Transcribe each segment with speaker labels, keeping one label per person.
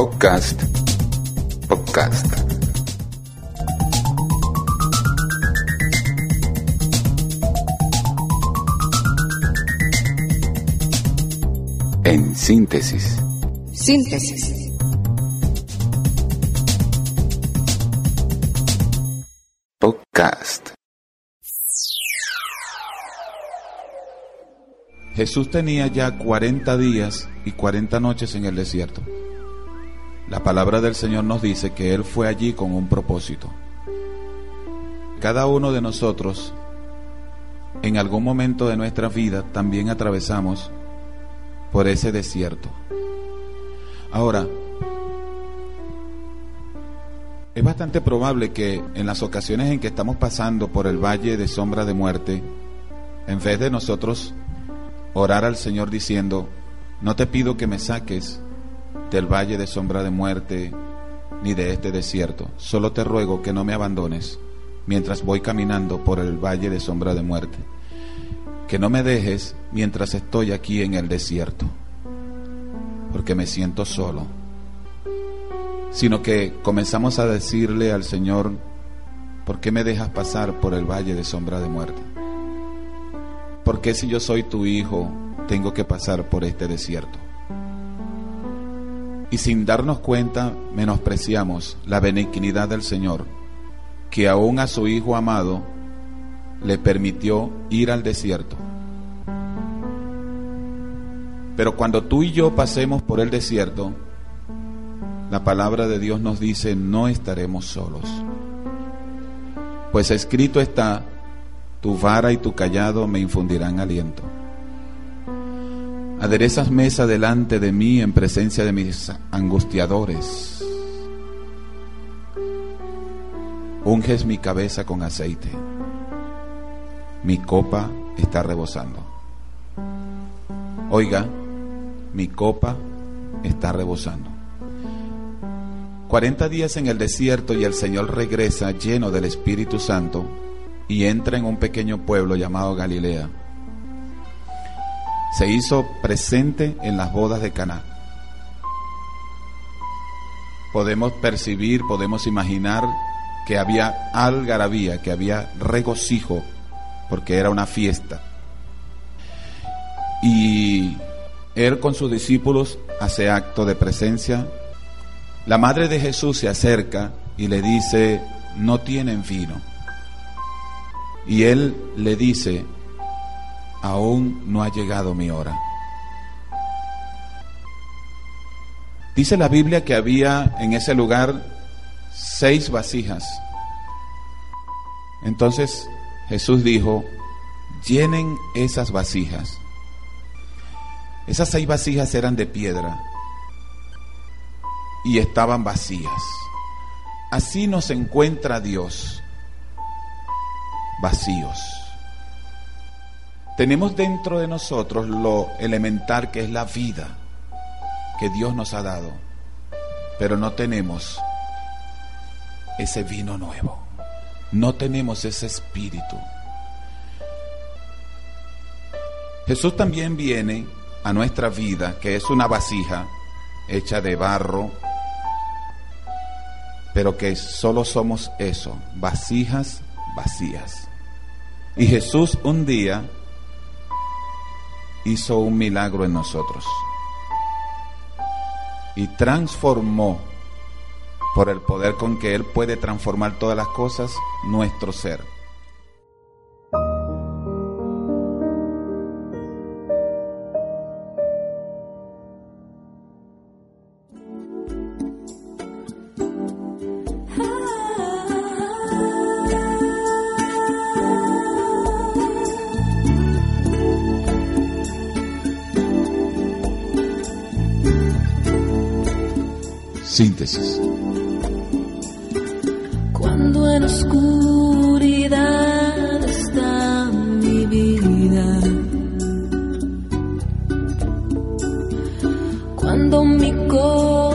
Speaker 1: Podcast. Podcast. En síntesis.
Speaker 2: Síntesis.
Speaker 1: Podcast.
Speaker 3: Jesús tenía ya 40 días y 40 noches en el desierto. La palabra del Señor nos dice que Él fue allí con un propósito. Cada uno de nosotros, en algún momento de nuestra vida, también atravesamos por ese desierto. Ahora, es bastante probable que en las ocasiones en que estamos pasando por el valle de sombra de muerte, en vez de nosotros orar al Señor diciendo, no te pido que me saques del valle de sombra de muerte ni de este desierto, solo te ruego que no me abandones mientras voy caminando por el valle de sombra de muerte, que no me dejes mientras estoy aquí en el desierto, porque me siento solo, sino que comenzamos a decirle al Señor, ¿por qué me dejas pasar por el valle de sombra de muerte? ¿Por qué si yo soy tu hijo tengo que pasar por este desierto? Y sin darnos cuenta menospreciamos la benignidad del Señor, que aún a su Hijo amado le permitió ir al desierto. Pero cuando tú y yo pasemos por el desierto, la palabra de Dios nos dice, no estaremos solos. Pues escrito está, tu vara y tu callado me infundirán aliento. Aderezas mesa delante de mí en presencia de mis angustiadores. Unges mi cabeza con aceite. Mi copa está rebosando. Oiga, mi copa está rebosando. Cuarenta días en el desierto y el Señor regresa lleno del Espíritu Santo y entra en un pequeño pueblo llamado Galilea. Se hizo presente en las bodas de Caná. Podemos percibir, podemos imaginar que había algarabía, que había regocijo, porque era una fiesta. Y él con sus discípulos hace acto de presencia. La madre de Jesús se acerca y le dice, no tienen vino. Y él le dice, aún no ha llegado mi hora. Dice la Biblia que había en ese lugar seis vasijas. Entonces Jesús dijo, llenen esas vasijas. Esas seis vasijas eran de piedra y estaban vacías. Así nos encuentra Dios, vacíos. Tenemos dentro de nosotros lo elemental que es la vida que Dios nos ha dado, pero no tenemos ese vino nuevo, no tenemos ese espíritu. Jesús también viene a nuestra vida, que es una vasija hecha de barro, pero que solo somos eso, vasijas vacías. Y Jesús un día hizo un milagro en nosotros y transformó por el poder con que Él puede transformar todas las cosas nuestro ser.
Speaker 4: Cuando en oscuridad está mi vida. Cuando mi corazón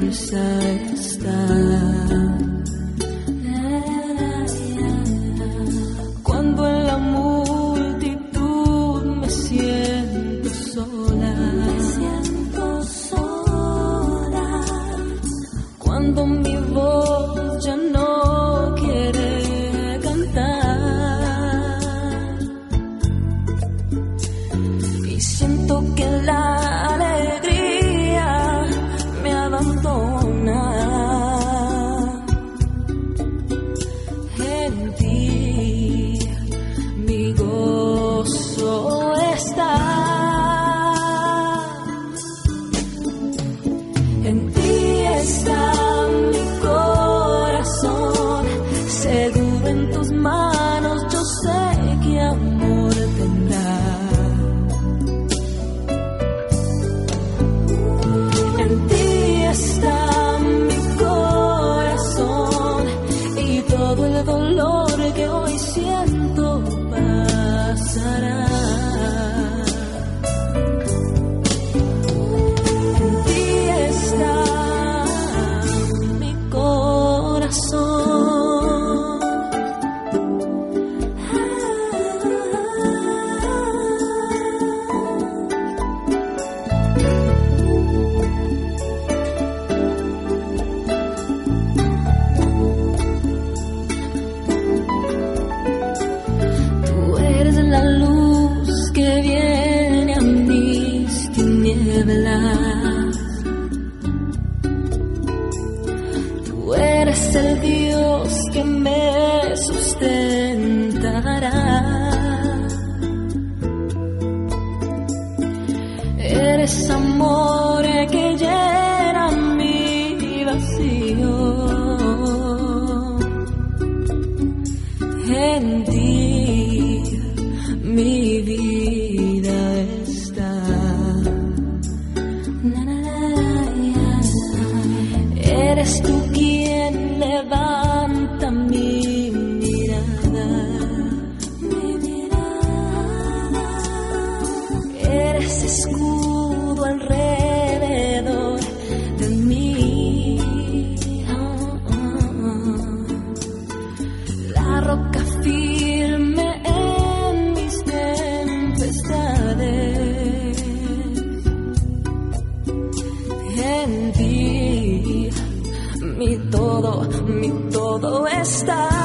Speaker 4: versa dolor que hoy siento pasará. Tú quien estar.